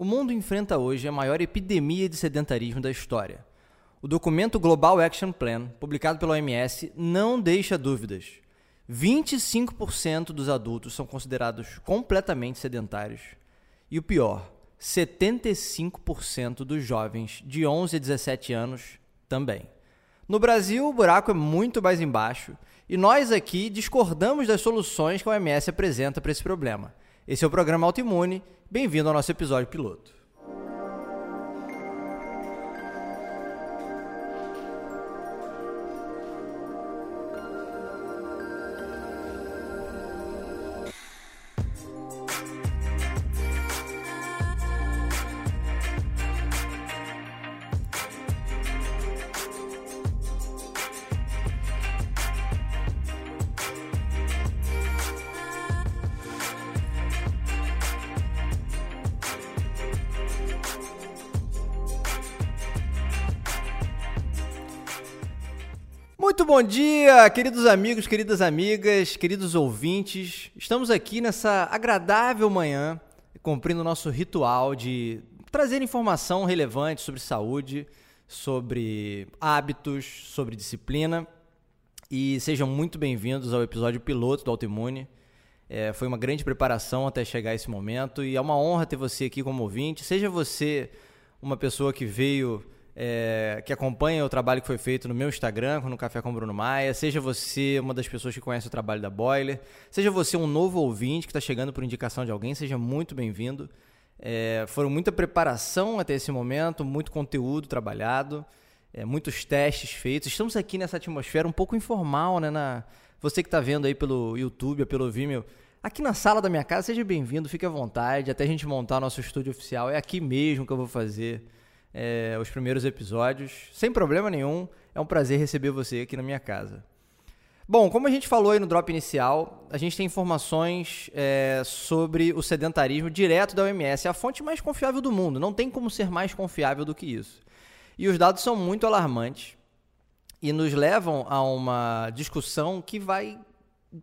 O mundo enfrenta hoje a maior epidemia de sedentarismo da história. O documento Global Action Plan, publicado pela OMS, não deixa dúvidas. 25% dos adultos são considerados completamente sedentários. E o pior, 75% dos jovens de 11 a 17 anos também. No Brasil, o buraco é muito mais embaixo e nós aqui discordamos das soluções que a OMS apresenta para esse problema. Esse é o programa Autoimune. Bem-vindo ao nosso episódio piloto. Bom dia, queridos amigos, queridas amigas, queridos ouvintes. Estamos aqui nessa agradável manhã, cumprindo o nosso ritual de trazer informação relevante sobre saúde, sobre hábitos, sobre disciplina. E sejam muito bem-vindos ao episódio piloto do Autoimune. É, foi uma grande preparação até chegar esse momento e é uma honra ter você aqui como ouvinte. Seja você uma pessoa que veio é, que acompanha o trabalho que foi feito no meu Instagram, no Café com Bruno Maia, seja você uma das pessoas que conhece o trabalho da Boiler, seja você um novo ouvinte que está chegando por indicação de alguém, seja muito bem-vindo. É, foram muita preparação até esse momento, muito conteúdo trabalhado, é, muitos testes feitos. Estamos aqui nessa atmosfera um pouco informal, né? Na, você que está vendo aí pelo YouTube ou pelo Vimeo, aqui na sala da minha casa, seja bem-vindo, fique à vontade, até a gente montar nosso estúdio oficial. É aqui mesmo que eu vou fazer é, os primeiros episódios, sem problema nenhum. É um prazer receber você aqui na minha casa. Bom, como a gente falou aí no drop inicial, a gente tem informações é, sobre o sedentarismo direto da OMS, a fonte mais confiável do mundo. Não tem como ser mais confiável do que isso. E os dados são muito alarmantes e nos levam a uma discussão que vai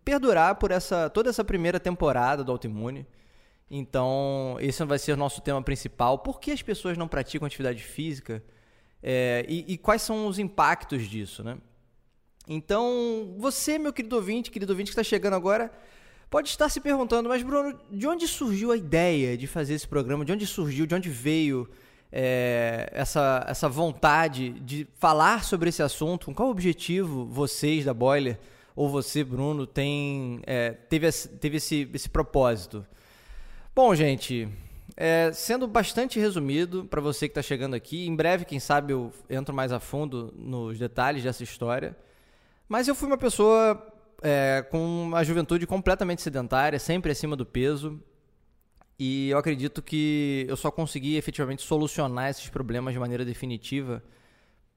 perdurar por essa toda essa primeira temporada do Autoimune. Então, esse vai ser o nosso tema principal. Por que as pessoas não praticam atividade física? É, e, e, quais são os impactos disso, né? Então, você, meu querido ouvinte, querido ouvinte que está chegando agora, pode estar se perguntando, mas Bruno, de onde surgiu a ideia de fazer esse programa? De onde surgiu, de onde veio é, essa, essa vontade de falar sobre esse assunto? Com qual objetivo vocês da Boiler, ou você, Bruno, tem, é, teve, teve esse, esse propósito? Bom, gente, é, sendo bastante resumido para você que está chegando aqui, em breve, quem sabe, eu entro mais a fundo nos detalhes dessa história. Mas eu fui uma pessoa é, com uma juventude completamente sedentária, sempre acima do peso. E eu acredito que eu só consegui efetivamente solucionar esses problemas de maneira definitiva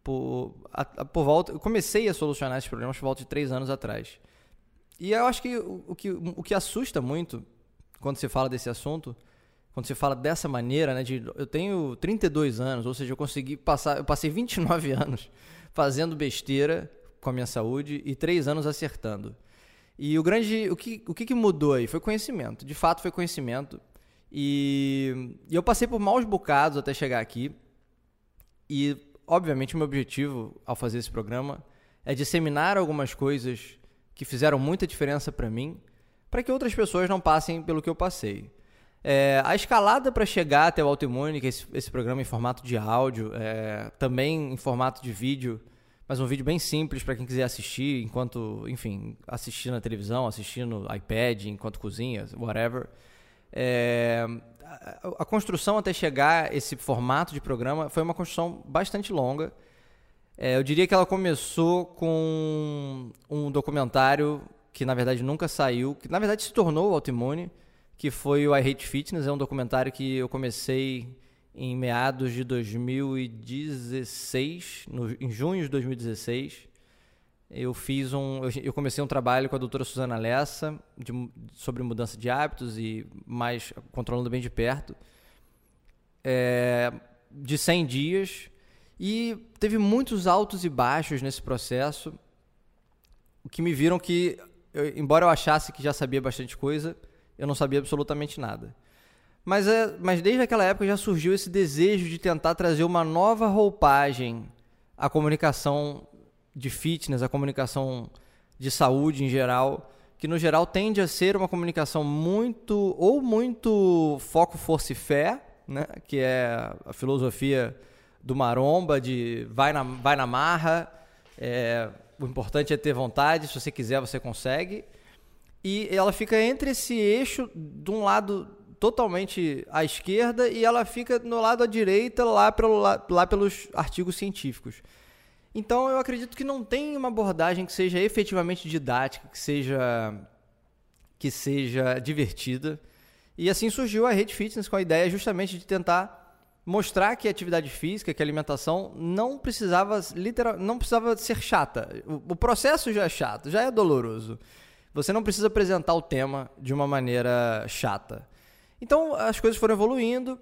por, a, por volta. Eu comecei a solucionar esses problemas por volta de três anos atrás. E eu acho que o, o que, o que assusta muito quando se fala desse assunto, quando se fala dessa maneira, né, de eu tenho 32 anos, ou seja, eu consegui passar, eu passei 29 anos fazendo besteira com a minha saúde e três anos acertando. E o grande, o que, o que mudou aí foi conhecimento. De fato, foi conhecimento. E, e eu passei por maus bocados até chegar aqui. E, obviamente, o meu objetivo ao fazer esse programa é disseminar algumas coisas que fizeram muita diferença para mim para que outras pessoas não passem pelo que eu passei. É, a escalada para chegar até o é esse, esse programa em formato de áudio, é, também em formato de vídeo, mas um vídeo bem simples para quem quiser assistir enquanto, enfim, assistir na televisão, assistir no iPad, enquanto cozinha, whatever. É, a, a construção até chegar esse formato de programa foi uma construção bastante longa. É, eu diria que ela começou com um documentário que na verdade nunca saiu, que na verdade se tornou autoimune, que foi o I Hate Fitness, é um documentário que eu comecei em meados de 2016, no, em junho de 2016. Eu fiz um, eu comecei um trabalho com a doutora Suzana Lessa de, sobre mudança de hábitos e mais controlando bem de perto, é, de 100 dias. E teve muitos altos e baixos nesse processo, o que me viram que eu, embora eu achasse que já sabia bastante coisa, eu não sabia absolutamente nada. Mas, é, mas desde aquela época já surgiu esse desejo de tentar trazer uma nova roupagem à comunicação de fitness, à comunicação de saúde em geral, que no geral tende a ser uma comunicação muito ou muito foco, força e fé, né? que é a filosofia do maromba de vai na, vai na marra, é, o importante é ter vontade, se você quiser você consegue. E ela fica entre esse eixo de um lado totalmente à esquerda e ela fica no lado à direita lá, pelo, lá, pelos artigos científicos. Então eu acredito que não tem uma abordagem que seja efetivamente didática, que seja que seja divertida. E assim surgiu a Rede Fitness com a ideia justamente de tentar mostrar que a atividade física, que a alimentação não precisava literal, não precisava ser chata. O, o processo já é chato, já é doloroso. Você não precisa apresentar o tema de uma maneira chata. Então as coisas foram evoluindo.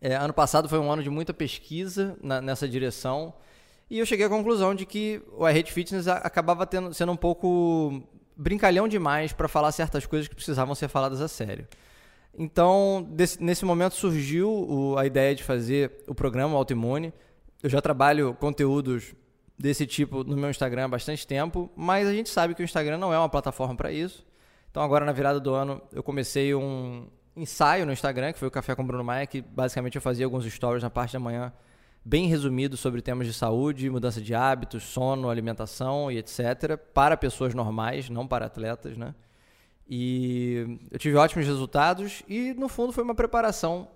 É, ano passado foi um ano de muita pesquisa na, nessa direção. E eu cheguei à conclusão de que o Rede Fitness acabava tendo, sendo um pouco brincalhão demais para falar certas coisas que precisavam ser faladas a sério. Então, desse, nesse momento surgiu o, a ideia de fazer o programa Autoimune. Eu já trabalho conteúdos desse tipo no meu Instagram há bastante tempo, mas a gente sabe que o Instagram não é uma plataforma para isso. Então, agora na virada do ano, eu comecei um ensaio no Instagram, que foi o Café com Bruno Maia, que basicamente eu fazia alguns stories na parte da manhã bem resumido sobre temas de saúde, mudança de hábitos, sono, alimentação e etc. para pessoas normais, não para atletas, né? E eu tive ótimos resultados e no fundo foi uma preparação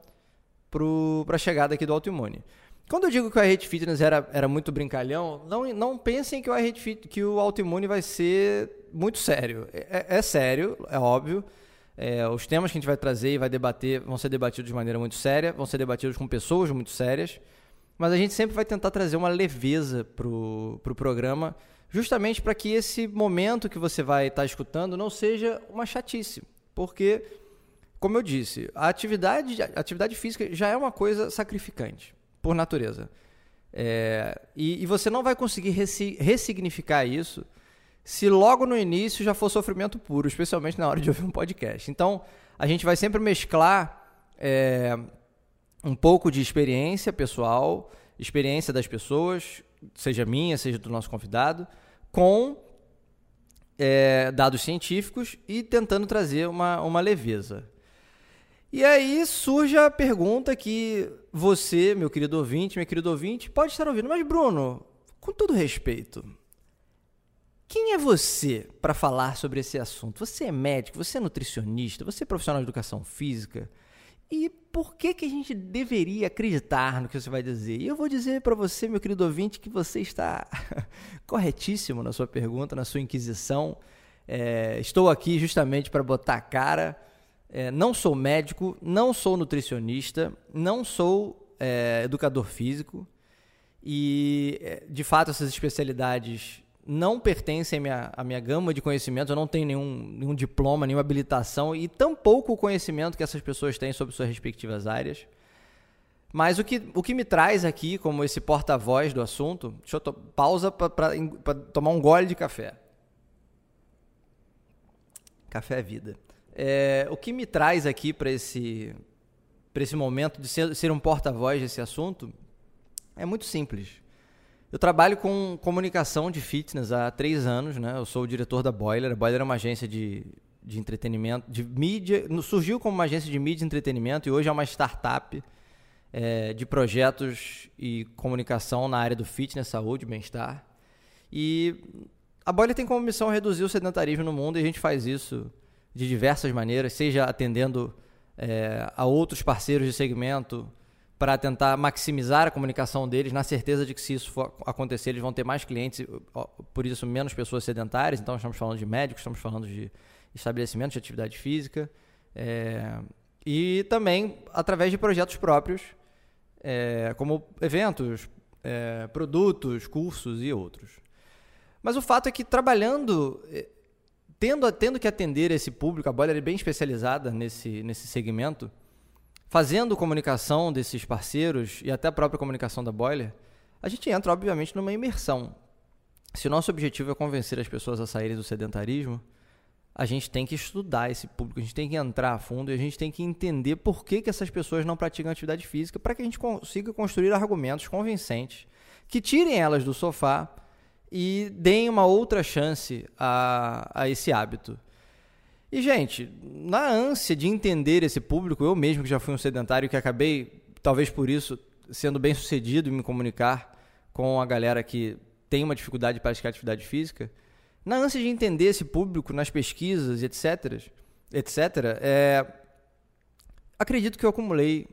para a chegada aqui do autoimune. Quando eu digo que o iRate Fitness era, era muito brincalhão, não, não pensem que o, Fit, que o autoimune vai ser muito sério. É, é, é sério, é óbvio. É, os temas que a gente vai trazer e vai debater vão ser debatidos de maneira muito séria, vão ser debatidos com pessoas muito sérias. Mas a gente sempre vai tentar trazer uma leveza pro, pro programa, justamente para que esse momento que você vai estar tá escutando não seja uma chatice. Porque, como eu disse, a atividade, a atividade física já é uma coisa sacrificante, por natureza. É, e, e, você não vai conseguir ressignificar isso se logo no início já for sofrimento puro, especialmente na hora de ouvir um podcast. Então, a gente vai sempre mesclar. É, um pouco de experiência pessoal, experiência das pessoas, seja minha, seja do nosso convidado, com é, dados científicos e tentando trazer uma, uma leveza. E aí surge a pergunta que você, meu querido ouvinte, meu querido ouvinte, pode estar ouvindo. Mas, Bruno, com todo respeito, quem é você para falar sobre esse assunto? Você é médico, você é nutricionista, você é profissional de educação física? E por que, que a gente deveria acreditar no que você vai dizer? E eu vou dizer para você, meu querido ouvinte, que você está corretíssimo na sua pergunta, na sua inquisição. É, estou aqui justamente para botar a cara. É, não sou médico, não sou nutricionista, não sou é, educador físico. E, é, de fato, essas especialidades não pertencem à minha, à minha gama de conhecimentos, eu não tenho nenhum, nenhum diploma, nenhuma habilitação e tampouco o conhecimento que essas pessoas têm sobre suas respectivas áreas. Mas o que, o que me traz aqui, como esse porta-voz do assunto, deixa eu to pausa para tomar um gole de café. Café é vida. É, o que me traz aqui para esse, esse momento de ser, ser um porta-voz desse assunto é muito simples. Eu trabalho com comunicação de fitness há três anos, né? Eu sou o diretor da Boiler. A Boiler é uma agência de, de entretenimento, de mídia. Surgiu como uma agência de mídia e entretenimento e hoje é uma startup é, de projetos e comunicação na área do fitness, saúde, bem-estar. E a Boiler tem como missão reduzir o sedentarismo no mundo e a gente faz isso de diversas maneiras, seja atendendo é, a outros parceiros de segmento para tentar maximizar a comunicação deles, na certeza de que se isso for acontecer, eles vão ter mais clientes, por isso menos pessoas sedentárias. Então, estamos falando de médicos, estamos falando de estabelecimentos de atividade física. É, e também através de projetos próprios, é, como eventos, é, produtos, cursos e outros. Mas o fato é que trabalhando, tendo, tendo que atender esse público, a Boiler é bem especializada nesse, nesse segmento, fazendo comunicação desses parceiros e até a própria comunicação da Boiler, a gente entra, obviamente, numa imersão. Se o nosso objetivo é convencer as pessoas a saírem do sedentarismo, a gente tem que estudar esse público, a gente tem que entrar a fundo e a gente tem que entender por que, que essas pessoas não praticam atividade física para que a gente consiga construir argumentos convincentes que tirem elas do sofá e deem uma outra chance a, a esse hábito. E, gente, na ânsia de entender esse público, eu mesmo que já fui um sedentário que acabei, talvez por isso, sendo bem sucedido em me comunicar com a galera que tem uma dificuldade de praticar atividade física, na ânsia de entender esse público nas pesquisas, etc., etc., é, acredito que eu acumulei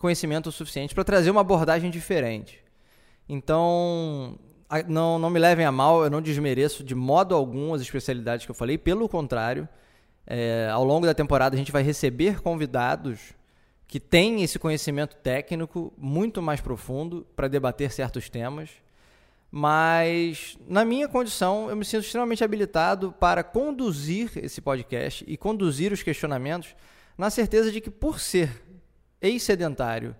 conhecimento suficiente para trazer uma abordagem diferente. Então, não, não me levem a mal, eu não desmereço de modo algum as especialidades que eu falei, pelo contrário, é, ao longo da temporada a gente vai receber convidados que têm esse conhecimento técnico muito mais profundo para debater certos temas. Mas na minha condição eu me sinto extremamente habilitado para conduzir esse podcast e conduzir os questionamentos na certeza de que por ser ex-sedentário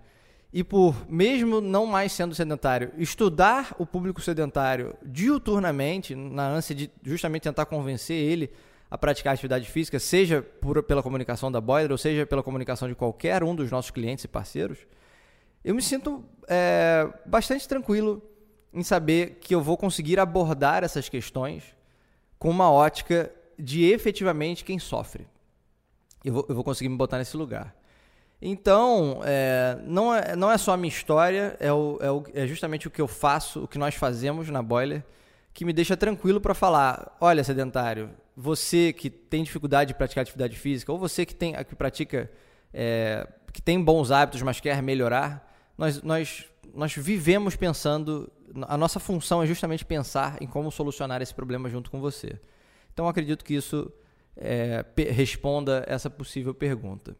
e por mesmo não mais sendo sedentário, estudar o público sedentário diuturnamente na ânsia de justamente tentar convencer ele a praticar atividade física, seja por, pela comunicação da Boiler ou seja pela comunicação de qualquer um dos nossos clientes e parceiros, eu me sinto é, bastante tranquilo em saber que eu vou conseguir abordar essas questões com uma ótica de efetivamente quem sofre. Eu vou, eu vou conseguir me botar nesse lugar. Então, é, não, é, não é só a minha história, é, o, é, o, é justamente o que eu faço, o que nós fazemos na Boiler, que me deixa tranquilo para falar: olha, sedentário, você que tem dificuldade de praticar atividade física, ou você que, tem, que pratica, é, que tem bons hábitos, mas quer melhorar, nós, nós, nós vivemos pensando a nossa função é justamente pensar em como solucionar esse problema junto com você. Então, acredito que isso é, responda essa possível pergunta.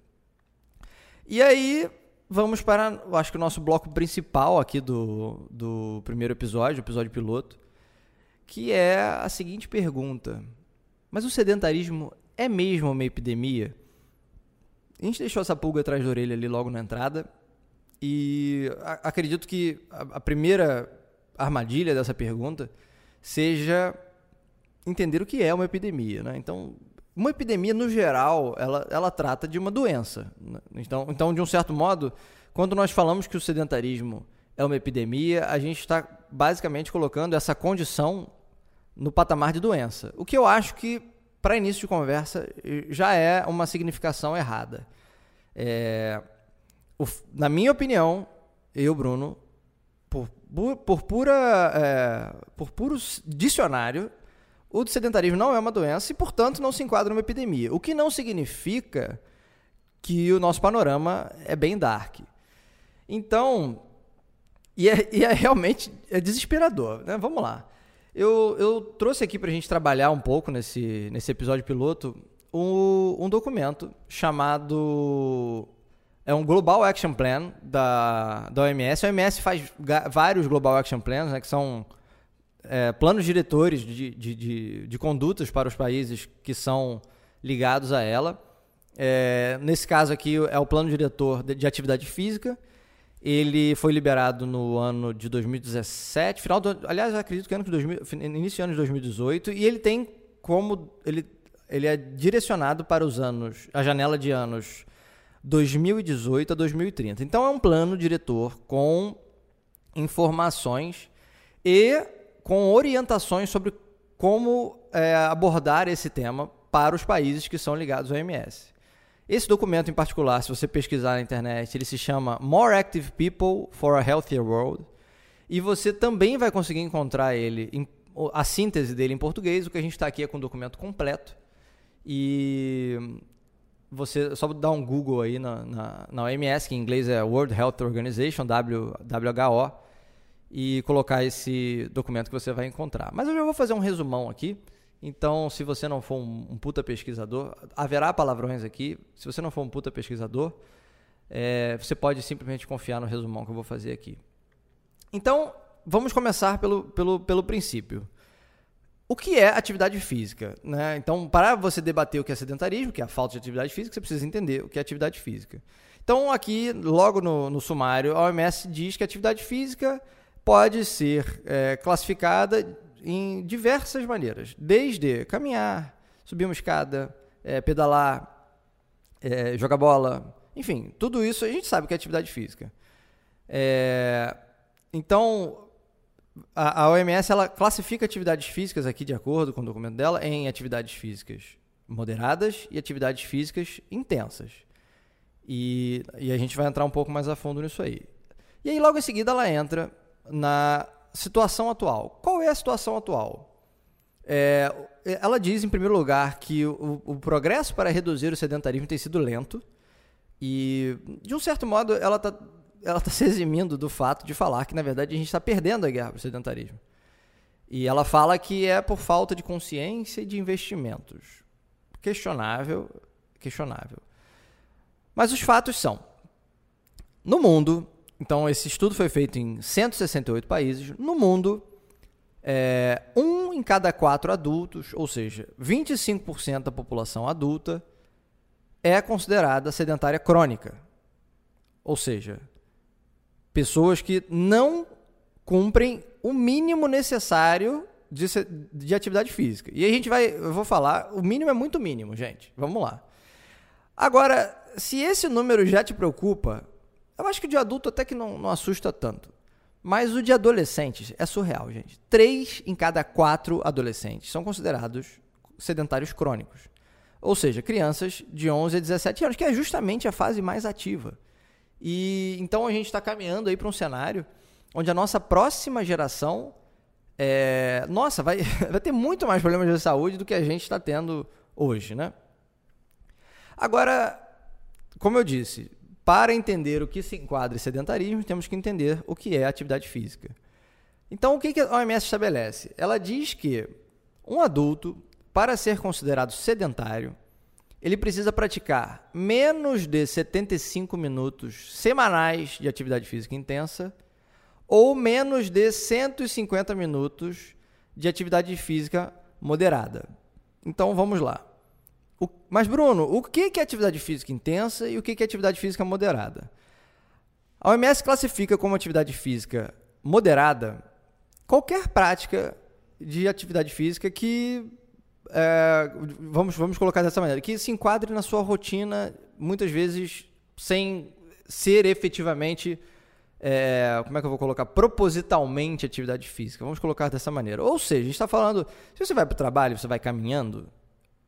E aí, vamos para, acho que o nosso bloco principal aqui do, do primeiro episódio, episódio piloto, que é a seguinte pergunta: Mas o sedentarismo é mesmo uma epidemia? A gente deixou essa pulga atrás da orelha ali logo na entrada. E acredito que a primeira armadilha dessa pergunta seja entender o que é uma epidemia. Né? Então, uma epidemia, no geral, ela, ela trata de uma doença. Né? Então, então, de um certo modo, quando nós falamos que o sedentarismo é uma epidemia, a gente está basicamente colocando essa condição no patamar de doença. O que eu acho que, para início de conversa, já é uma significação errada. É, o, na minha opinião, eu, Bruno, por, por pura, é, por puro dicionário, o sedentarismo não é uma doença e, portanto, não se enquadra numa epidemia. O que não significa que o nosso panorama é bem dark. Então, e é, e é realmente é desesperador. Né? Vamos lá. Eu, eu trouxe aqui para a gente trabalhar um pouco nesse, nesse episódio piloto um, um documento chamado é um Global Action Plan da, da OMS. A OMS faz vários Global Action Plans, né, que são é, planos diretores de, de, de, de, condutas para os países que são ligados a ela. É, nesse caso aqui é o plano diretor de, de, atividade física. Ele foi liberado no ano de 2017, final do, aliás, acredito que ano de 2000, início do ano de 2018, e ele tem como ele, ele é direcionado para os anos, a janela de anos 2018 a 2030. Então é um plano diretor com informações e com orientações sobre como é, abordar esse tema para os países que são ligados ao OMS. Esse documento em particular, se você pesquisar na internet, ele se chama More Active People for a Healthier World. E você também vai conseguir encontrar ele, a síntese dele em português. O que a gente está aqui é com o documento completo. E você só dar um Google aí na, na, na, OMS, que em inglês é World Health Organization, WHO, e colocar esse documento que você vai encontrar. Mas eu já vou fazer um resumão aqui. Então, se você não for um, um puta pesquisador, haverá palavrões aqui. Se você não for um puta pesquisador, é, você pode simplesmente confiar no resumão que eu vou fazer aqui. Então, vamos começar pelo, pelo, pelo princípio. O que é atividade física? Né? Então, para você debater o que é sedentarismo, que é a falta de atividade física, você precisa entender o que é atividade física. Então, aqui, logo no, no sumário, a OMS diz que atividade física pode ser é, classificada em diversas maneiras, desde caminhar, Subir uma escada, é, pedalar, é, jogar bola, enfim, tudo isso a gente sabe que é atividade física. É, então, a, a OMS ela classifica atividades físicas aqui, de acordo com o documento dela, em atividades físicas moderadas e atividades físicas intensas. E, e a gente vai entrar um pouco mais a fundo nisso aí. E aí, logo em seguida, ela entra na situação atual. Qual é a situação atual? É, ela diz, em primeiro lugar, que o, o, progresso para reduzir o sedentarismo tem sido lento. E, de um certo modo, ela está ela tá se eximindo do fato de falar que, na verdade, a gente está perdendo a guerra para o sedentarismo. E ela fala que é por falta de consciência e de investimentos. Questionável, questionável. Mas os fatos são: no mundo, então esse estudo foi feito em 168 países, no mundo, é, um em cada quatro adultos, ou seja, 25% da população adulta, é considerada sedentária crônica. Ou seja, pessoas que não cumprem o mínimo necessário de, de atividade física. E a gente vai, eu vou falar, o mínimo é muito mínimo, gente. Vamos lá. Agora, se esse número já te preocupa, eu acho que de adulto até que não, não assusta tanto. Mas o de adolescentes é surreal, gente. Três em cada quatro adolescentes são considerados sedentários crônicos. Ou seja, crianças de 11 a 17 anos, que é justamente a fase mais ativa. E então a gente está caminhando aí para um cenário onde a nossa próxima geração, é, nossa, vai, vai ter muito mais problemas de saúde do que a gente está tendo hoje, né? Agora, como eu disse, para entender o que se enquadra em sedentarismo, temos que entender o que é atividade física. Então, o que a OMS estabelece? Ela diz que um adulto, para ser considerado sedentário, ele precisa praticar menos de 75 minutos semanais de atividade física intensa ou menos de 150 minutos de atividade física moderada. Então vamos lá. O, mas, Bruno, o que é atividade física intensa e o que é atividade física moderada? A OMS classifica como atividade física moderada qualquer prática de atividade física que é, vamos, vamos colocar dessa maneira, que se enquadre na sua rotina, muitas vezes sem ser efetivamente, é, como é que eu vou colocar, propositalmente atividade física. Vamos colocar dessa maneira. Ou seja, a gente está falando, se você vai para o trabalho, você vai caminhando,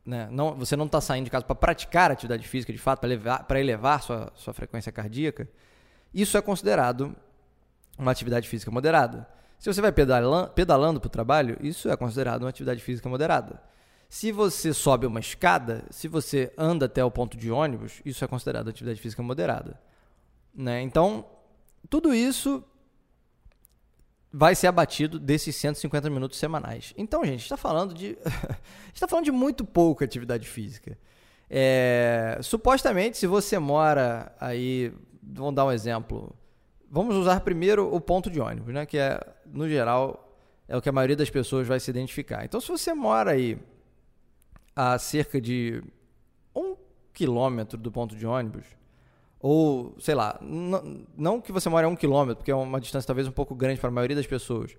né? não, você não está saindo de casa para praticar atividade física de fato, para elevar, sua, sua frequência cardíaca, isso é considerado uma atividade física moderada. Se você vai pedalando para o trabalho, isso é considerado uma atividade física moderada. Se você sobe uma escada, se você anda até o ponto de ônibus, isso é considerado atividade física moderada. Né? Então, tudo isso vai ser abatido desses 150 minutos semanais. Então, gente, está falando de está falando de muito pouca atividade física. É, supostamente, se você mora aí, vamos dar um exemplo. Vamos usar primeiro o ponto de ônibus, né? Que é, no geral, é o que a maioria das pessoas vai se identificar. Então, se você mora aí a cerca de um quilômetro do ponto de ônibus, ou sei lá, não que você mora a um quilômetro, porque é uma distância talvez um pouco grande para a maioria das pessoas,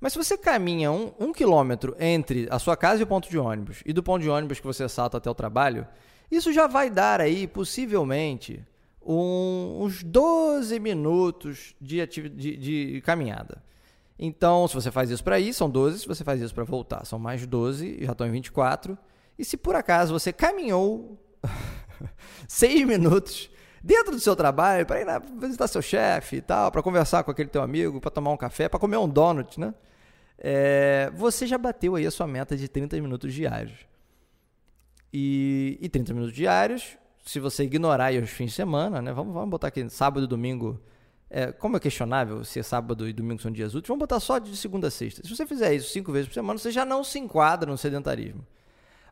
mas se você caminha um, um quilômetro entre a sua casa e o ponto de ônibus, e do ponto de ônibus que você salta até o trabalho, isso já vai dar aí, possivelmente, um, uns 12 minutos de, de, de caminhada. Então, se você faz isso para ir, são 12. Se você faz isso para voltar, são mais 12, já estão em 24. E se por acaso você caminhou seis minutos dentro do seu trabalho para ir visitar seu chefe e tal, para conversar com aquele teu amigo, para tomar um café, para comer um donut, né? É, você já bateu aí a sua meta de 30 minutos diários. E, e 30 minutos diários, se você ignorar os fins de semana, né? Vamos, vamos botar aqui sábado e domingo. É, como é questionável se sábado e domingo são dias úteis, vamos botar só de segunda a sexta. Se você fizer isso cinco vezes por semana, você já não se enquadra no sedentarismo.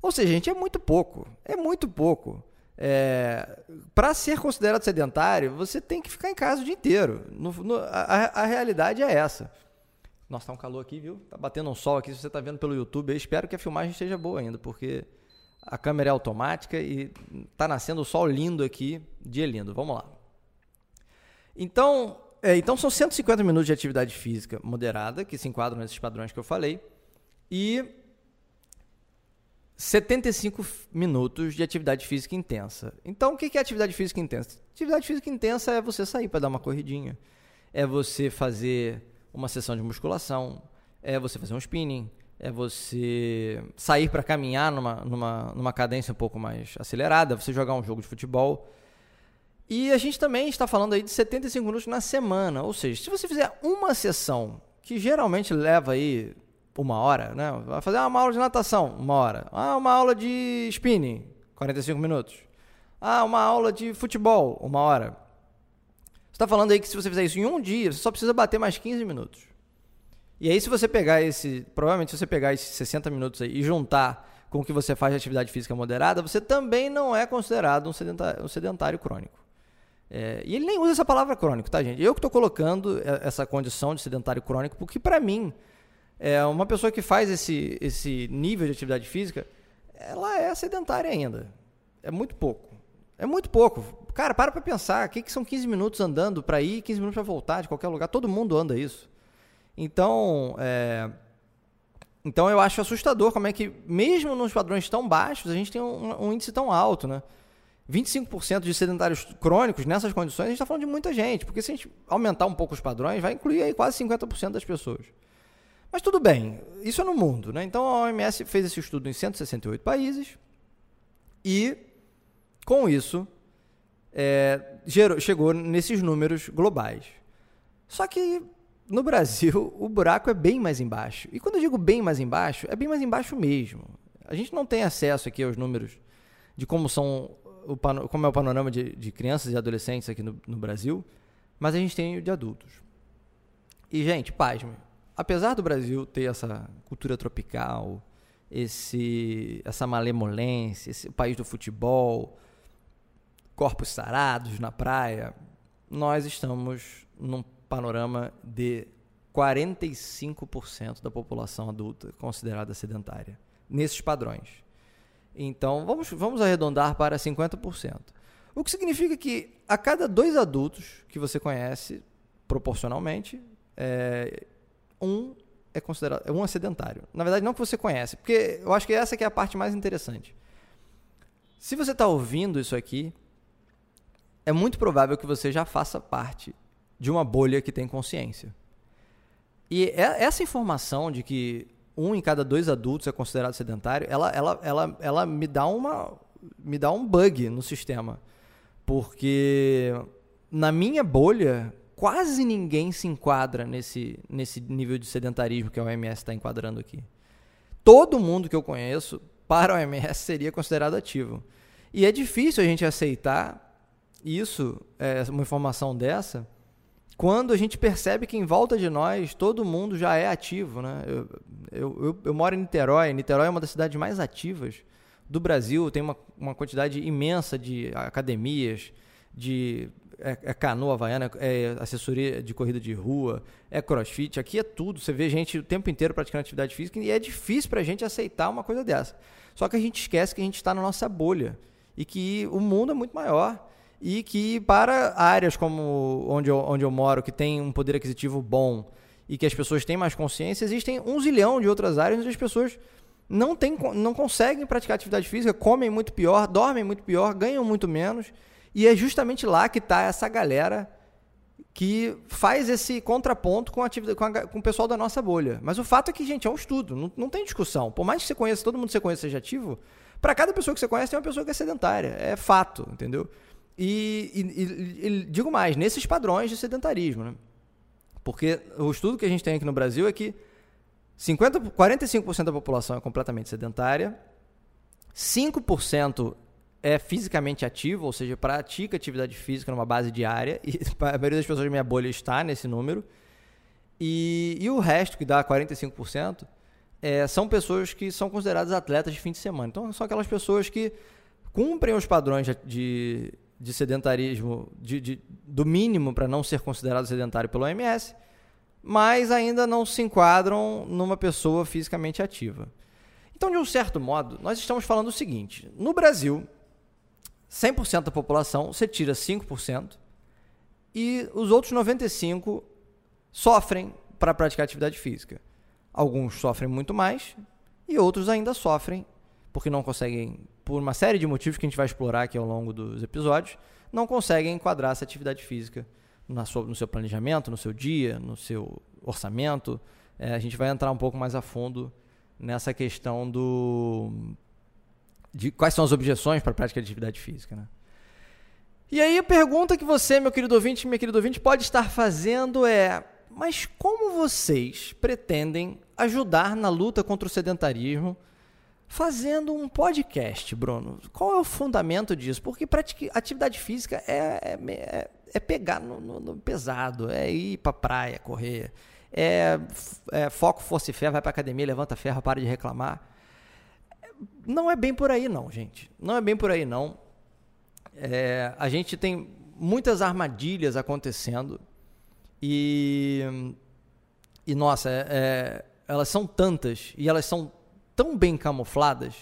Ou seja, gente, é muito pouco. É muito pouco. É, para ser considerado sedentário, você tem que ficar em casa o dia inteiro. No, no, a, a, realidade é essa. Nossa, tá um calor aqui, viu? Tá batendo um sol aqui. Se você tá vendo pelo YouTube, eu espero que a filmagem esteja boa ainda, porque a câmera é automática e tá nascendo o sol lindo aqui. Dia lindo. Vamos lá. Então, é, então são 150 minutos de atividade física moderada, que se enquadram nesses padrões que eu falei. E 75 minutos de atividade física intensa. Então, o que é atividade física intensa? Atividade física intensa é você sair para dar uma corridinha, é você fazer uma sessão de musculação, é você fazer um spinning, é você sair para caminhar numa, numa, numa cadência um pouco mais acelerada, você jogar um jogo de futebol. E a gente também está falando aí de 75 minutos na semana, ou seja, se você fizer uma sessão, que geralmente leva aí uma hora, né? Vai fazer uma aula de natação, uma hora. Ah, uma aula de spinning, 45 minutos. Ah, uma aula de futebol, uma hora. Você está falando aí que se você fizer isso em um dia, você só precisa bater mais 15 minutos. E aí, se você pegar esse. Provavelmente, se você pegar esses 60 minutos aí e juntar com o que você faz de atividade física moderada, você também não é considerado um sedentário, um sedentário crônico. É, e ele nem usa essa palavra crônico, tá, gente? Eu que estou colocando essa condição de sedentário crônico, porque para mim, é, uma pessoa que faz esse, esse nível de atividade física, ela é sedentária ainda. É muito pouco. É muito pouco. Cara, para pra pensar. O que, que são 15 minutos andando para ir 15 minutos para voltar de qualquer lugar? Todo mundo anda isso. Então, é, então eu acho assustador como é que, mesmo nos padrões tão baixos, a gente tem um, um índice tão alto, né? 25% de sedentários crônicos nessas condições, a gente está falando de muita gente, porque se a gente aumentar um pouco os padrões, vai incluir aí quase 50% das pessoas. Mas tudo bem, isso é no mundo, né? Então a OMS fez esse estudo em 168 países e, com isso, é, gerou, chegou nesses números globais. Só que no Brasil, o buraco é bem mais embaixo. E quando eu digo bem mais embaixo, é bem mais embaixo mesmo. A gente não tem acesso aqui aos números de como são o como é o panorama de, de crianças e adolescentes aqui no, no, Brasil, mas a gente tem o de adultos. E, gente, pasme, apesar do Brasil ter essa cultura tropical, esse, essa malemolência, esse país do futebol, corpos sarados na praia, nós estamos num panorama de 45% da população adulta considerada sedentária, nesses padrões. Então, vamos, vamos arredondar para 50%. O que significa que a cada dois adultos que você conhece, proporcionalmente, é, um é considerado um é sedentário. Na verdade, não que você conhece, porque eu acho que essa que é a parte mais interessante. Se você está ouvindo isso aqui, é muito provável que você já faça parte de uma bolha que tem consciência. E é, essa informação de que um em cada dois adultos é considerado sedentário, ela, ela, ela, ela me dá uma me dá um bug no sistema. Porque na minha bolha, quase ninguém se enquadra nesse, nesse nível de sedentarismo que a OMS está enquadrando aqui. Todo mundo que eu conheço, para a OMS, seria considerado ativo. E é difícil a gente aceitar isso, é, uma informação dessa, quando a gente percebe que em volta de nós todo mundo já é ativo. Né? Eu, eu, eu, eu moro em Niterói, Niterói é uma das cidades mais ativas do Brasil, tem uma, uma quantidade imensa de academias, de é, é canoa havaiana, é assessoria de corrida de rua, é crossfit, aqui é tudo. Você vê gente o tempo inteiro praticando atividade física e é difícil para a gente aceitar uma coisa dessa. Só que a gente esquece que a gente está na nossa bolha e que o mundo é muito maior e que para áreas como onde eu, onde eu moro, que tem um poder aquisitivo bom e que as pessoas têm mais consciência, existem um zilhão de outras áreas onde as pessoas não, tem, não conseguem praticar atividade física, comem muito pior, dormem muito pior, ganham muito menos. E é justamente lá que está essa galera que faz esse contraponto com, a, com, a, com, o pessoal da nossa bolha. Mas o fato é que, gente, é um estudo, não, não tem discussão. Por mais que você conheça, todo mundo que você conhece seja ativo, para cada pessoa que você conhece tem uma pessoa que é sedentária. É fato, entendeu? E, e, e, digo mais, nesses padrões de sedentarismo, né? Porque o estudo que a gente tem aqui no Brasil é que 50, 45% da população é completamente sedentária, 5% é fisicamente ativo, ou seja, pratica atividade física numa base diária, e a maioria das pessoas da minha bolha está nesse número, e, e o resto, que dá 45%, é, são pessoas que são consideradas atletas de fim de semana. Então, são aquelas pessoas que cumprem os padrões de, de sedentarismo, de, de do mínimo para não ser considerado sedentário pelo OMS, mas ainda não se enquadram numa pessoa fisicamente ativa. Então, de um certo modo, nós estamos falando o seguinte: no Brasil, 100% da população, você tira 5% e os outros 95% sofrem para praticar atividade física. Alguns sofrem muito mais e outros ainda sofrem porque não conseguem, por uma série de motivos que a gente vai explorar aqui ao longo dos episódios, não conseguem enquadrar essa atividade física sua, no seu planejamento, no seu dia, no seu orçamento. É, a gente vai entrar um pouco mais a fundo nessa questão do de quais são as objeções para a prática de atividade física. Né? E aí a pergunta que você, meu querido ouvinte, minha querida ouvinte, pode estar fazendo é: mas como vocês pretendem ajudar na luta contra o sedentarismo fazendo um podcast, Bruno? Qual é o fundamento disso? Porque atividade física é, é, é, é pegar no, no, no, pesado, é ir para praia, correr, é, é foco, força e fé, vai para academia, levanta ferro, para de reclamar. Não é bem por aí, não, gente. Não é bem por aí, não. É, a gente tem muitas armadilhas acontecendo e, e nossa, é, é, elas são tantas e elas são tão bem camufladas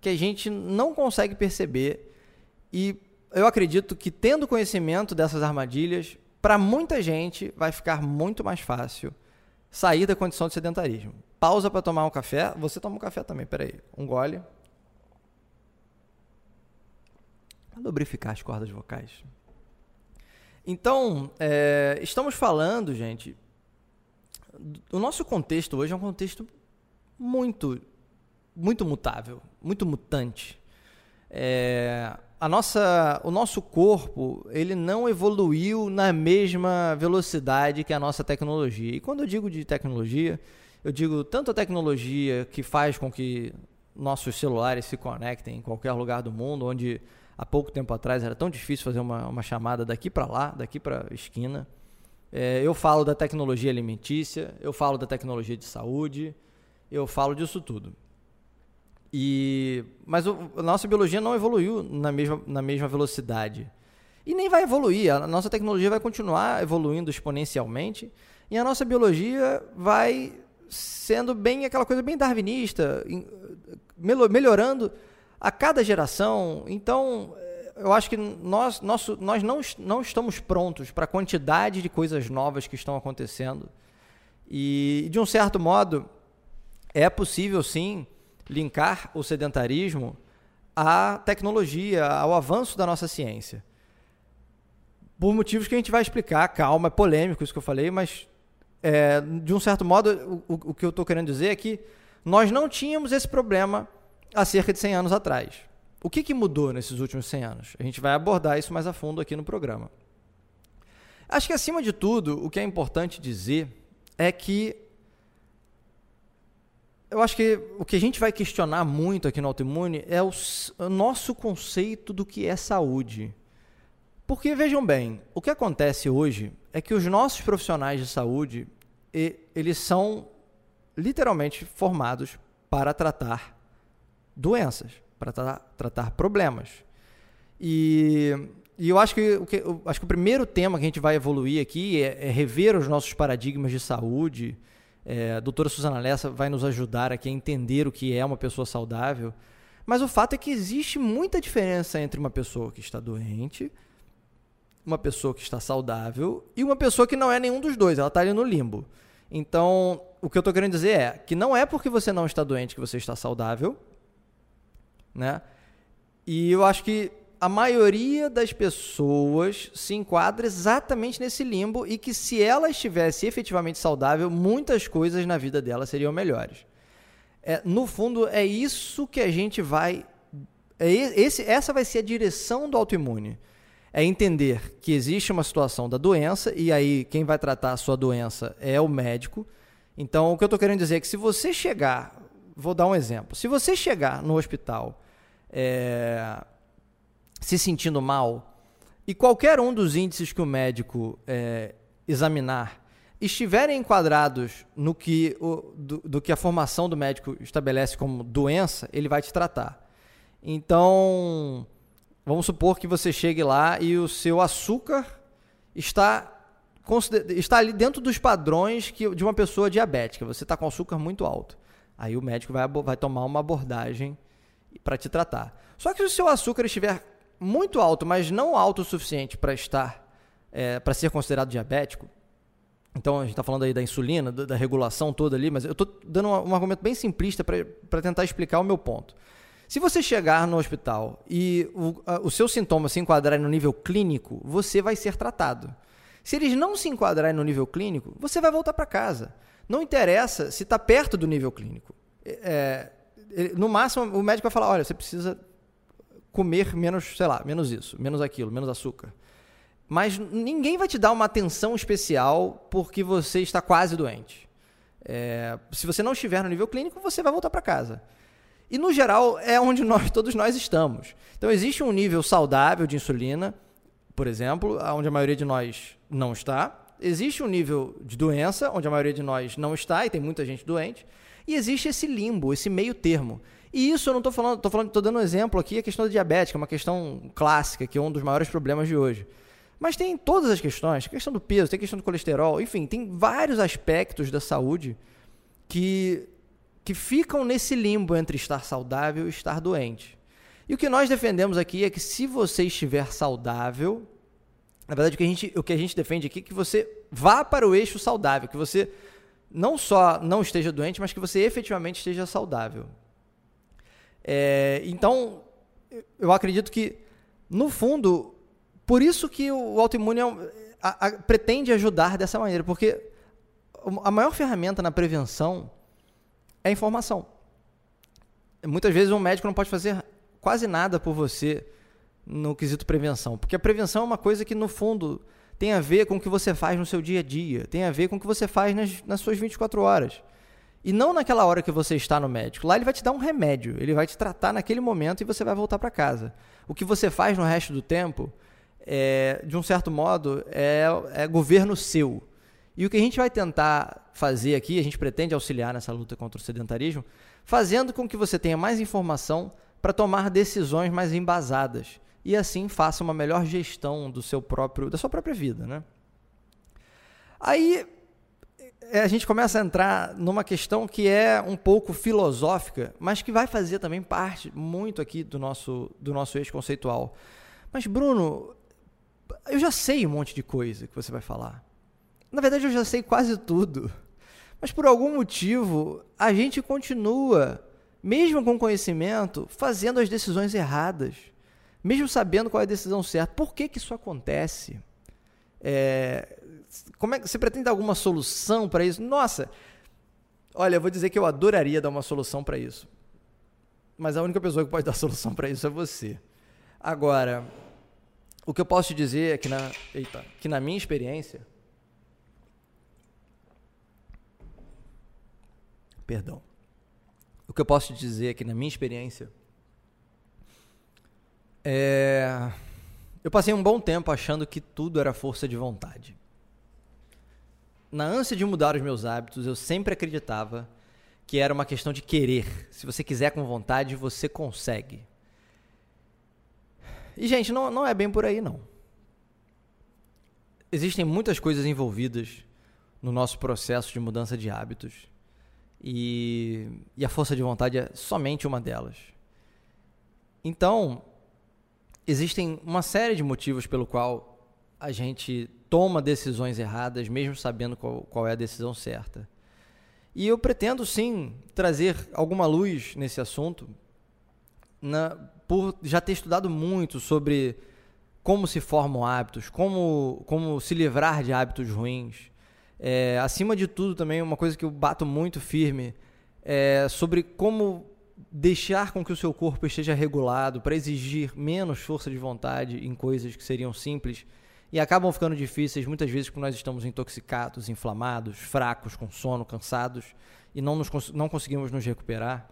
que a gente não consegue perceber e eu acredito que tendo conhecimento dessas armadilhas, para muita gente vai ficar muito mais fácil sair da condição de sedentarismo. Pausa para tomar um café. Você toma um café também, peraí. Um gole. lubrificar as cordas vocais. Então, é, estamos falando, gente, o nosso contexto hoje é um contexto muito, muito mutável, muito mutante. É, a nossa, o nosso corpo ele não evoluiu na mesma velocidade que a nossa tecnologia. E quando eu digo de tecnologia, eu digo tanto a tecnologia que faz com que nossos celulares se conectem em qualquer lugar do mundo, onde há pouco tempo atrás era tão difícil fazer uma, uma chamada daqui para lá, daqui para esquina. É, eu falo da tecnologia alimentícia, eu falo da tecnologia de saúde, eu falo disso tudo. E, mas o, a nossa biologia não evoluiu na mesma, na mesma velocidade. E nem vai evoluir. A nossa tecnologia vai continuar evoluindo exponencialmente. E a nossa biologia vai sendo bem aquela coisa bem darwinista, melhorando a cada geração. Então, eh, eu acho que nós, nosso, nós não, não estamos prontos para a quantidade de coisas novas que estão acontecendo. E, de um certo modo, é possível sim linkar o sedentarismo à tecnologia, ao avanço da nossa ciência. Por motivos que a gente vai explicar, calma, é polêmico isso que eu falei, mas é, de um certo modo, o, o que eu estou querendo dizer é que nós não tínhamos esse problema há cerca de 100 anos atrás. O que, que mudou nesses últimos 100 anos? A gente vai abordar isso mais a fundo aqui no programa. Acho que, acima de tudo, o que é importante dizer é que eu acho que o que a gente vai questionar muito aqui no autoimune é o, o, nosso conceito do que é saúde. Porque vejam bem, o que acontece hoje é que os nossos profissionais de saúde, eles são literalmente formados para tratar doenças, para tra tratar problemas. E, e eu acho que, o que, acho que o primeiro tema que a gente vai evoluir aqui é, é rever os nossos paradigmas de saúde. É, a doutora Suzana Lessa vai nos ajudar aqui a entender o que é uma pessoa saudável. Mas o fato é que existe muita diferença entre uma pessoa que está doente, uma pessoa que está saudável e uma pessoa que não é nenhum dos dois, ela está ali no limbo. Então, o que eu estou querendo dizer é que não é porque você não está doente que você está saudável, né? E eu acho que a maioria das pessoas se enquadra exatamente nesse limbo e que se ela estivesse efetivamente saudável, muitas coisas na vida dela seriam melhores. É, no fundo, é isso que a gente vai. É esse, essa vai ser a direção do autoimune. É entender que existe uma situação da doença e aí quem vai tratar a sua doença é o médico. Então, o que eu estou querendo dizer é que se você chegar, vou dar um exemplo, se você chegar no hospital é, se sentindo mal e qualquer um dos índices que o médico é, examinar estiverem enquadrados no que, o, do, do, que a formação do médico estabelece como doença, ele vai te tratar. Então, vamos supor que você chegue lá e o seu açúcar está, está ali dentro dos padrões que, de uma pessoa diabética. Você está com açúcar muito alto. Aí o médico vai, vai tomar uma abordagem para te tratar. Só que se o seu açúcar estiver muito alto, mas não alto o suficiente para estar, é, para ser considerado diabético, então a gente está falando aí da insulina, da, da, regulação toda ali, mas eu estou dando um, um, argumento bem simplista para tentar explicar o meu ponto. Se você chegar no hospital e o, a, os seus sintomas se enquadrarem no nível clínico, você vai ser tratado. Se eles não se enquadrarem no nível clínico, você vai voltar para casa. Não interessa se está perto do nível clínico. É, no máximo, o médico vai falar: olha, você precisa comer menos, sei lá, menos isso, menos aquilo, menos açúcar. Mas ninguém vai te dar uma atenção especial porque você está quase doente. É, se você não estiver no nível clínico, você vai voltar para casa. E no geral é onde nós, todos nós estamos. Então existe um nível saudável de insulina, por exemplo, onde a maioria de nós não está. Existe um nível de doença, onde a maioria de nós não está e tem muita gente doente. E existe esse limbo, esse meio termo. E isso eu não estou falando, estou falando, estou dando um exemplo aqui, a questão da diabetes, que é uma questão clássica, que é um dos maiores problemas de hoje. Mas tem todas as questões, questão do peso, tem questão do colesterol, enfim, tem vários aspectos da saúde que, que ficam nesse limbo entre estar saudável e estar doente. E o que nós defendemos aqui é que se você estiver saudável, na verdade o que a gente, o que a gente defende aqui é que você vá para o eixo saudável, que você não só não esteja doente, mas que você efetivamente esteja saudável. É, então, eu acredito que, no fundo, por isso que o autoimune é a, a, pretende ajudar dessa maneira, porque a maior ferramenta na prevenção é informação. Muitas vezes um médico não pode fazer quase nada por você no quesito prevenção, porque a prevenção é uma coisa que no fundo tem a ver com o que você faz no seu dia a dia, tem a ver com o que você faz nas, nas suas 24 horas. E não naquela hora que você está no médico. Lá ele vai te dar um remédio, ele vai te tratar naquele momento e você vai voltar para casa. O que você faz no resto do tempo é, de um certo modo, é, é governo seu. E o que a gente vai tentar fazer aqui, a gente pretende auxiliar nessa luta contra o sedentarismo, fazendo com que você tenha mais informação para tomar decisões mais embasadas e assim faça uma melhor gestão do seu próprio, da sua própria vida, né? Aí é, a gente começa a entrar numa questão que é um pouco filosófica, mas que vai fazer também parte muito aqui do nosso, do nosso eixo conceitual. Mas, Bruno, eu já sei um monte de coisa que você vai falar. Na verdade, eu já sei quase tudo. Mas por algum motivo, a gente continua, mesmo com conhecimento, fazendo as decisões erradas. Mesmo sabendo qual é a decisão certa. Por que, que isso acontece? É, como é que você pretende dar alguma solução para isso? Nossa, olha, eu vou dizer que eu adoraria dar uma solução para isso. Mas a única pessoa que pode dar solução para isso é você. Agora, o que eu posso te dizer é que na, eita, que na minha experiência. Perdão. O que eu posso te dizer é que na minha experiência. É, eu passei um bom tempo achando que tudo era força de vontade. Na ânsia de mudar os meus hábitos, eu sempre acreditava que era uma questão de querer. Se você quiser com vontade, você consegue. E, gente, não, não é bem por aí, não. Existem muitas coisas envolvidas no nosso processo de mudança de hábitos. E, e a força de vontade é somente uma delas. Então, existem uma série de motivos pelo qual a gente toma decisões erradas, mesmo sabendo qual, qual é a decisão certa. E eu pretendo sim trazer alguma luz nesse assunto, na, por já ter estudado muito sobre como se formam hábitos, como, como se livrar de hábitos ruins. É, acima de tudo, também, uma coisa que eu bato muito firme é sobre como deixar com que o seu corpo esteja regulado para exigir menos força de vontade em coisas que seriam simples e acabam ficando difíceis muitas vezes porque nós estamos intoxicados, inflamados, fracos, com sono, cansados e não, nos, não conseguimos nos recuperar.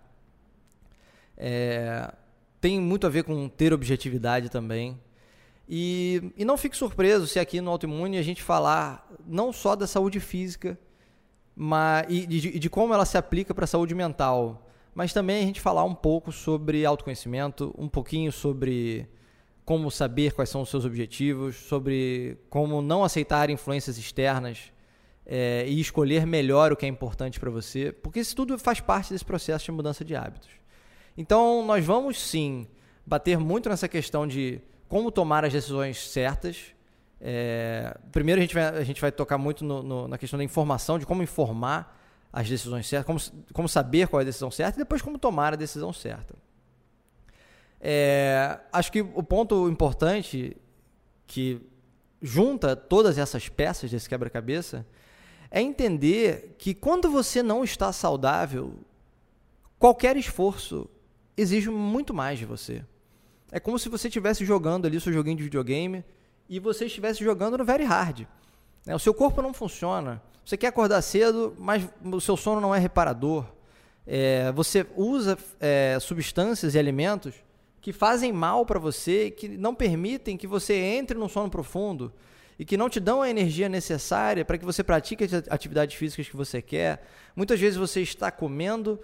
É, tem muito a ver com ter objetividade também. E, e não fique surpreso se aqui no autoimune a gente falar não só da saúde física mas, e de, de como ela se aplica para a saúde mental, mas também a gente falar um pouco sobre autoconhecimento, um pouquinho sobre como saber quais são os seus objetivos, sobre como não aceitar influências externas é, e escolher melhor o que é importante para você, porque isso tudo faz parte desse processo de mudança de hábitos. Então, nós vamos sim bater muito nessa questão de como tomar as decisões certas. É, primeiro, a gente, vai, a gente vai tocar muito no, no, na questão da informação, de como informar as decisões certas, como, como saber qual é a decisão certa, e depois como tomar a decisão certa. É, acho que o ponto importante que junta todas essas peças desse quebra-cabeça é entender que quando você não está saudável, qualquer esforço exige muito mais de você. É como se você estivesse jogando ali o seu joguinho de videogame e você estivesse jogando no very hard. Né? O seu corpo não funciona. Você quer acordar cedo, mas o seu sono não é reparador. É, você usa é, substâncias e alimentos que fazem mal para você, que não permitem que você entre num sono profundo e que não te dão a energia necessária para que você pratique as atividades físicas que você quer. Muitas vezes você está comendo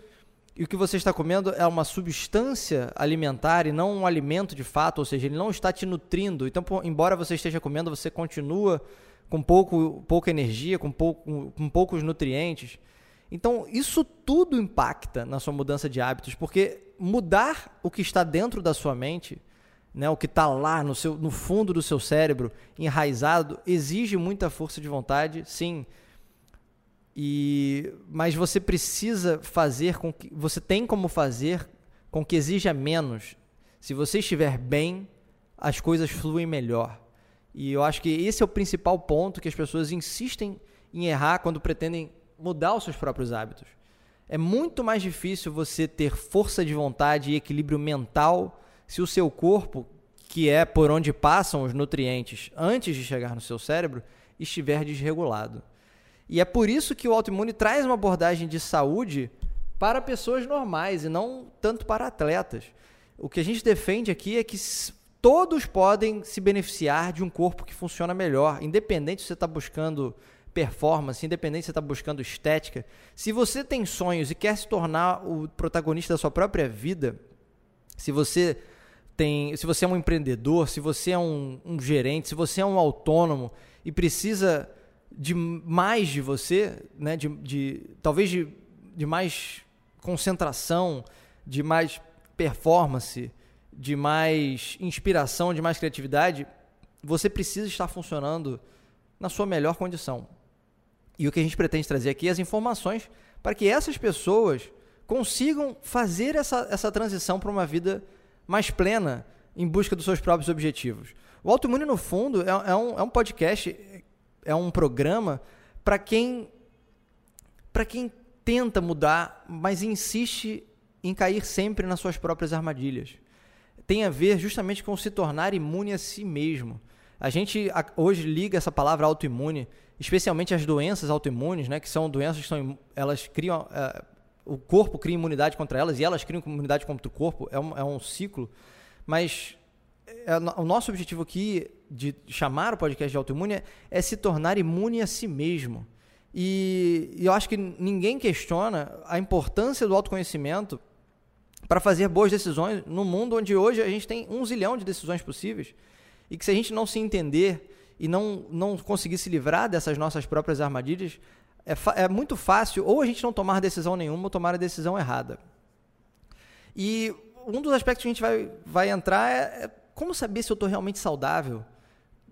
e o que você está comendo é uma substância alimentar e não um alimento de fato, ou seja, ele não está te nutrindo. Então, embora você esteja comendo, você continua com pouco, pouca energia, com, pouco, com poucos nutrientes. Então, isso tudo impacta na sua mudança de hábitos, porque mudar o que está dentro da sua mente, né, o que está lá no, seu, no fundo do seu cérebro, enraizado, exige muita força de vontade, sim. E, mas você precisa fazer com que. Você tem como fazer com que exija menos. Se você estiver bem, as coisas fluem melhor. E eu acho que esse é o principal ponto que as pessoas insistem em errar quando pretendem mudar os seus próprios hábitos. É muito mais difícil você ter força de vontade e equilíbrio mental se o seu corpo, que é por onde passam os nutrientes antes de chegar no seu cérebro, estiver desregulado. E é por isso que o autoimune traz uma abordagem de saúde para pessoas normais e não tanto para atletas. O que a gente defende aqui é que todos podem se beneficiar de um corpo que funciona melhor, independente se você está buscando performance, independente se você está buscando estética, se você tem sonhos e quer se tornar o protagonista da sua própria vida, se você tem, se você é um empreendedor, se você é um, um gerente, se você é um autônomo e precisa de mais de você, né, de, de talvez de, de mais concentração, de mais performance, de mais inspiração, de mais criatividade, você precisa estar funcionando na sua melhor condição. E o que a gente pretende trazer aqui é as informações para que essas pessoas consigam fazer essa, essa transição para uma vida mais plena em busca dos seus próprios objetivos. O Autoimune, no fundo, é, é, um, é um podcast, é um programa para quem, para quem tenta mudar, mas insiste em cair sempre nas suas próprias armadilhas. Tem a ver justamente com se tornar imune a si mesmo. A gente hoje liga essa palavra autoimune especialmente as doenças autoimunes, né, que são doenças que são, elas criam, uh, o corpo cria imunidade contra elas e elas criam imunidade contra o corpo, é um, é um ciclo. Mas é, o nosso objetivo aqui de chamar o podcast de autoimune é, é se tornar imune a si mesmo. E, e eu acho que ninguém questiona a importância do autoconhecimento para fazer boas decisões no mundo onde hoje a gente tem um zilhão de decisões possíveis e que se a gente não se entender e não, não conseguir se livrar dessas nossas próprias armadilhas, é, é muito fácil ou a gente não tomar decisão nenhuma ou tomar a decisão errada. E um dos aspectos que a gente vai, vai entrar é, é como saber se eu estou realmente saudável.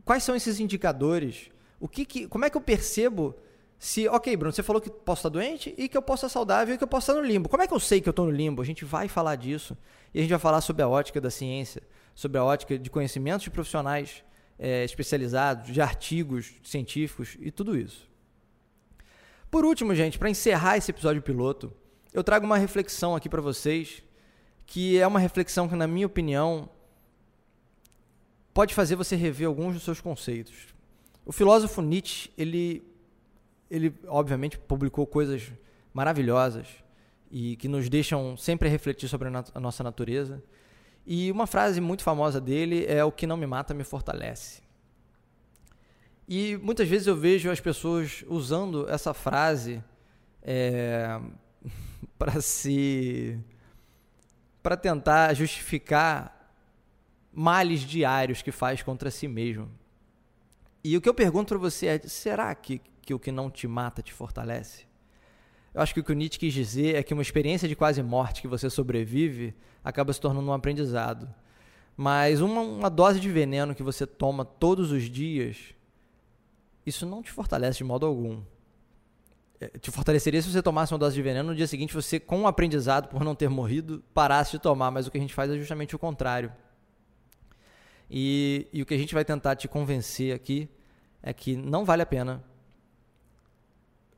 Quais são esses indicadores? O que, que como é que eu percebo se, ok, Bruno, você falou que posso estar doente e que eu posso estar saudável e que eu posso estar no limbo. Como é que eu sei que eu estou no limbo? A gente vai falar disso. E a gente vai falar sobre a ótica da ciência, sobre a ótica de conhecimentos de profissionais é, especializados, de artigos científicos e tudo isso. Por último, gente, para encerrar esse episódio piloto, eu trago uma reflexão aqui para vocês, que é uma reflexão que, na minha opinião, pode fazer você rever alguns dos seus conceitos. O filósofo Nietzsche, ele, ele obviamente publicou coisas maravilhosas e que nos deixam sempre a refletir sobre a nossa natureza. E uma frase muito famosa dele é: O que não me mata me fortalece. E muitas vezes eu vejo as pessoas usando essa frase é, para se. para tentar justificar males diários que faz contra si mesmo. E o que eu pergunto para você é: será que, que o que não te mata te fortalece? Eu acho que o que o Nietzsche quis dizer é que uma experiência de quase morte que você sobrevive acaba se tornando um aprendizado. Mas uma, uma dose de veneno que você toma todos os dias, isso não te fortalece de modo algum. é, te fortaleceria se você tomasse uma dose de veneno no dia seguinte você, com o um aprendizado por não ter morrido, parasse de tomar. Mas o que a gente faz é justamente o contrário. E, e o que a gente vai tentar te convencer aqui é que não vale a pena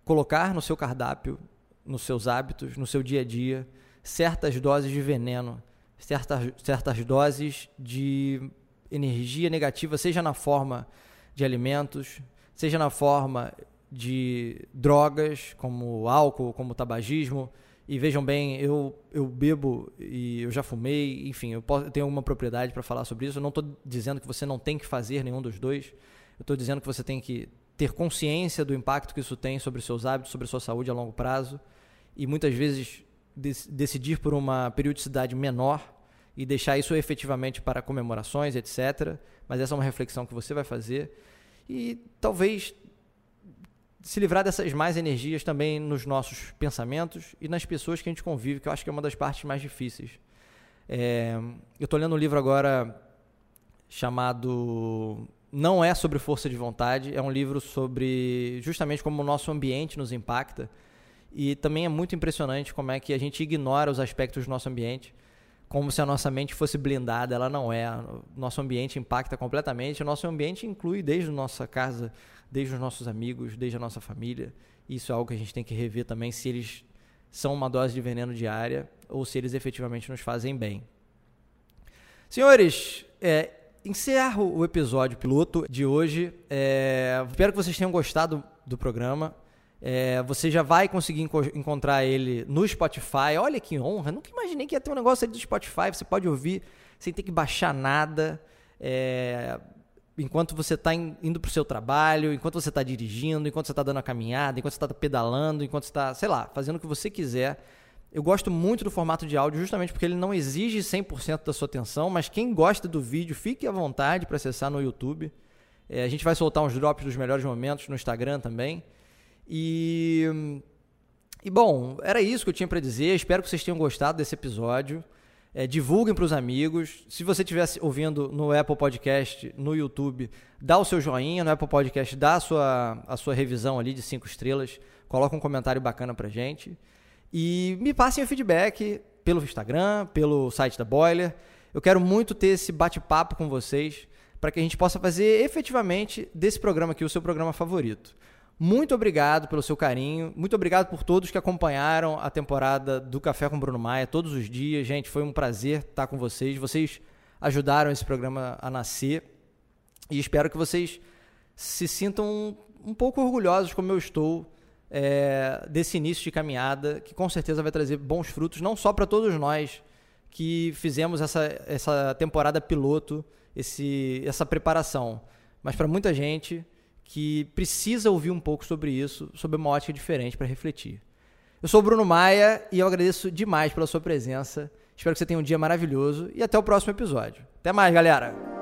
colocar no seu cardápio, nos seus hábitos, no seu dia a dia, certas doses de veneno, certas, certas doses de energia negativa, seja na forma de alimentos, seja na forma de drogas, como álcool, como tabagismo. E vejam bem, eu, eu bebo e eu já fumei, enfim, eu, posso, eu tenho alguma propriedade para falar sobre isso. Eu não estou dizendo que você não tem que fazer nenhum dos dois. Eu estou dizendo que você tem que ter consciência do impacto que isso tem sobre seus hábitos, sobre sua saúde a longo prazo. E muitas vezes decidir por uma periodicidade menor e deixar isso efetivamente para comemorações, etc. Mas essa é uma reflexão que você vai fazer. E talvez se livrar dessas mais energias também nos nossos pensamentos e nas pessoas que a gente convive, que eu acho que é uma das partes mais difíceis. É, eu estou lendo um livro agora chamado Não é sobre força de vontade, é um livro sobre justamente como o nosso ambiente nos impacta. E também é muito impressionante como é que a gente ignora os aspectos do nosso ambiente, como se a nossa mente fosse blindada, ela não é. Nosso ambiente impacta completamente. O nosso ambiente inclui desde a nossa casa, desde os nossos amigos, desde a nossa família. Isso é algo que a gente tem que rever também se eles são uma dose de veneno diária ou se eles efetivamente nos fazem bem. Senhores, é, encerro o episódio piloto de hoje. É, espero que vocês tenham gostado do programa. É, você já vai conseguir enco encontrar ele no Spotify. Olha que honra! Nunca imaginei que ia ter um negócio ali do Spotify. Você pode ouvir sem ter que baixar nada. É, enquanto você está indo para o seu trabalho, enquanto você está dirigindo, enquanto você está dando a caminhada, enquanto você está pedalando, enquanto você está, sei lá, fazendo o que você quiser. Eu gosto muito do formato de áudio justamente porque ele não exige 100% da sua atenção, mas quem gosta do vídeo, fique à vontade para acessar no YouTube. É, a gente vai soltar uns drops dos melhores momentos no Instagram também. E, e bom, era isso que eu tinha para dizer. Espero que vocês tenham gostado desse episódio. É, divulguem para os amigos. Se você estiver ouvindo no Apple Podcast, no YouTube, dá o seu joinha. No Apple Podcast, dá a sua, a sua revisão ali de cinco estrelas. Coloca um comentário bacana para gente. E me passem o feedback pelo Instagram, pelo site da Boiler. Eu quero muito ter esse bate-papo com vocês para que a gente possa fazer efetivamente desse programa aqui o seu programa favorito. Muito obrigado pelo seu carinho. Muito obrigado por todos que acompanharam a temporada do Café com Bruno Maia todos os dias. Gente, foi um prazer estar com vocês. Vocês ajudaram esse programa a nascer. E espero que vocês se sintam um pouco orgulhosos, como eu estou, é, desse início de caminhada, que com certeza vai trazer bons frutos, não só para todos nós que fizemos essa, essa temporada piloto, esse, essa preparação, mas para muita gente que precisa ouvir um pouco sobre isso, sobre uma ótica diferente para refletir. Eu sou o Bruno Maia e eu agradeço demais pela sua presença. Espero que você tenha um dia maravilhoso e até o próximo episódio. Até mais, galera!